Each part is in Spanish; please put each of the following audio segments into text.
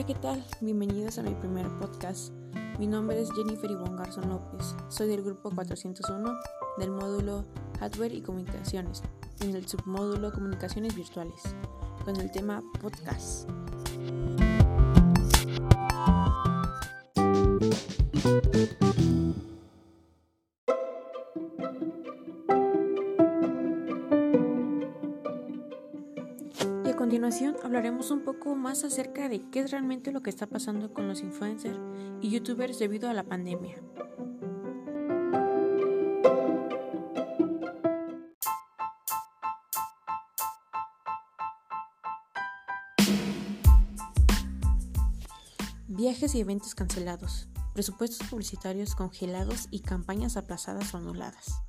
Hola, ¿qué tal? Bienvenidos a mi primer podcast. Mi nombre es Jennifer Ivonne Garzón López. Soy del grupo 401 del módulo Hardware y Comunicaciones, en el submódulo Comunicaciones Virtuales, con el tema podcast. Continuación hablaremos un poco más acerca de qué es realmente lo que está pasando con los influencers y youtubers debido a la pandemia. Viajes y eventos cancelados, presupuestos publicitarios congelados y campañas aplazadas o anuladas.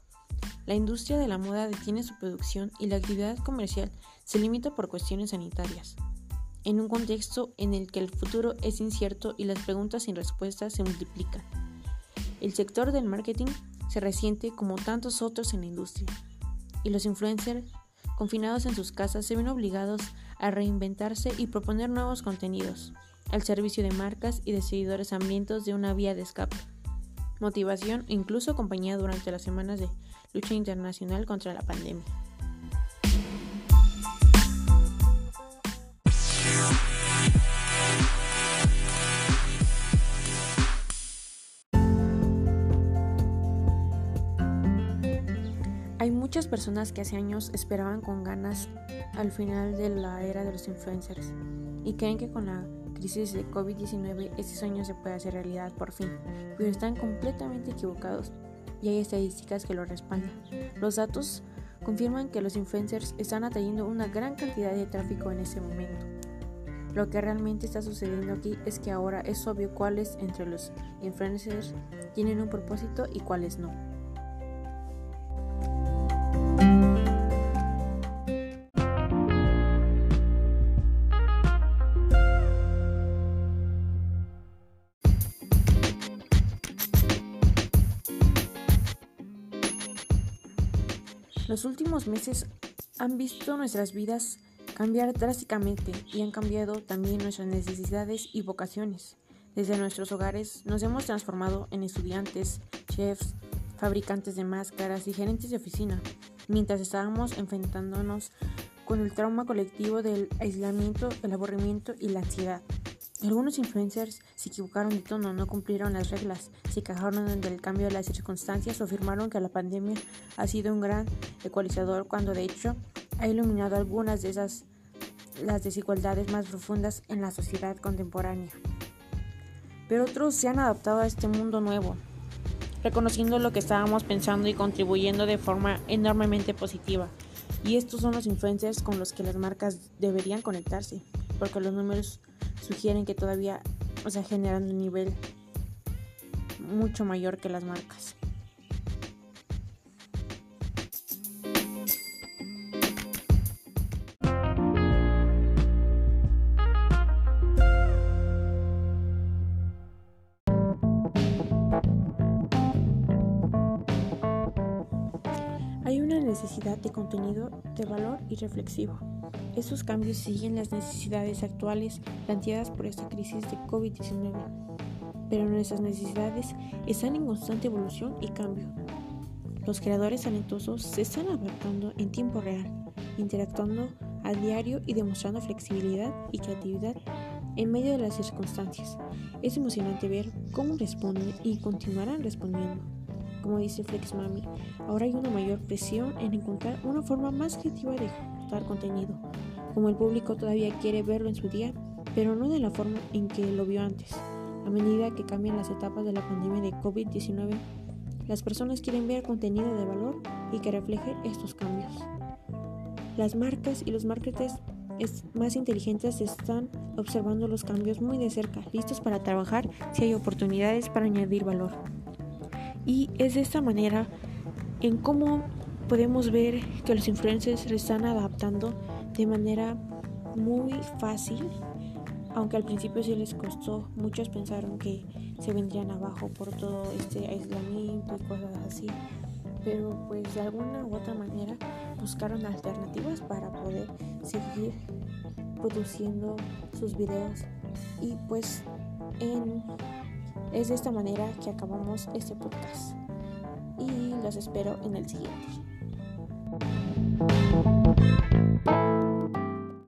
La industria de la moda detiene su producción y la actividad comercial se limita por cuestiones sanitarias. En un contexto en el que el futuro es incierto y las preguntas sin respuestas se multiplican. El sector del marketing se resiente como tantos otros en la industria. Y los influencers, confinados en sus casas, se ven obligados a reinventarse y proponer nuevos contenidos al servicio de marcas y de seguidores hambrientos de una vía de escape, motivación e incluso compañía durante las semanas de lucha internacional contra la pandemia. Hay muchas personas que hace años esperaban con ganas al final de la era de los influencers y creen que con la crisis de COVID-19 ese sueño se puede hacer realidad por fin, pero están completamente equivocados y hay estadísticas que lo respaldan. Los datos confirman que los influencers están atrayendo una gran cantidad de tráfico en ese momento. Lo que realmente está sucediendo aquí es que ahora es obvio cuáles entre los influencers tienen un propósito y cuáles no. Los últimos meses han visto nuestras vidas cambiar drásticamente y han cambiado también nuestras necesidades y vocaciones. Desde nuestros hogares nos hemos transformado en estudiantes, chefs, fabricantes de máscaras y gerentes de oficina, mientras estábamos enfrentándonos con el trauma colectivo del aislamiento, el aburrimiento y la ansiedad. Algunos influencers se equivocaron de tono, no cumplieron las reglas, se quejaron del cambio de las circunstancias o afirmaron que la pandemia ha sido un gran ecualizador cuando de hecho ha iluminado algunas de esas las desigualdades más profundas en la sociedad contemporánea. Pero otros se han adaptado a este mundo nuevo, reconociendo lo que estábamos pensando y contribuyendo de forma enormemente positiva. Y estos son los influencers con los que las marcas deberían conectarse, porque los números sugieren que todavía o sea, generan un nivel mucho mayor que las marcas. Hay una necesidad de contenido de valor y reflexivo. Estos cambios siguen las necesidades actuales planteadas por esta crisis de COVID-19, pero nuestras necesidades están en constante evolución y cambio. Los creadores talentosos se están adaptando en tiempo real, interactuando a diario y demostrando flexibilidad y creatividad en medio de las circunstancias. Es emocionante ver cómo responden y continuarán respondiendo. Como dice Flex Mami, ahora hay una mayor presión en encontrar una forma más creativa de ejecutar contenido, como el público todavía quiere verlo en su día, pero no de la forma en que lo vio antes. A medida que cambian las etapas de la pandemia de COVID-19, las personas quieren ver contenido de valor y que refleje estos cambios. Las marcas y los marketers más inteligentes están observando los cambios muy de cerca, listos para trabajar si hay oportunidades para añadir valor. Y es de esta manera en cómo podemos ver que los influencers se están adaptando de manera muy fácil, aunque al principio sí les costó, muchos pensaron que se vendrían abajo por todo este aislamiento y cosas así, pero pues de alguna u otra manera buscaron alternativas para poder seguir produciendo sus videos Y pues es de esta manera que acabamos este podcast. Y los espero en el siguiente. Música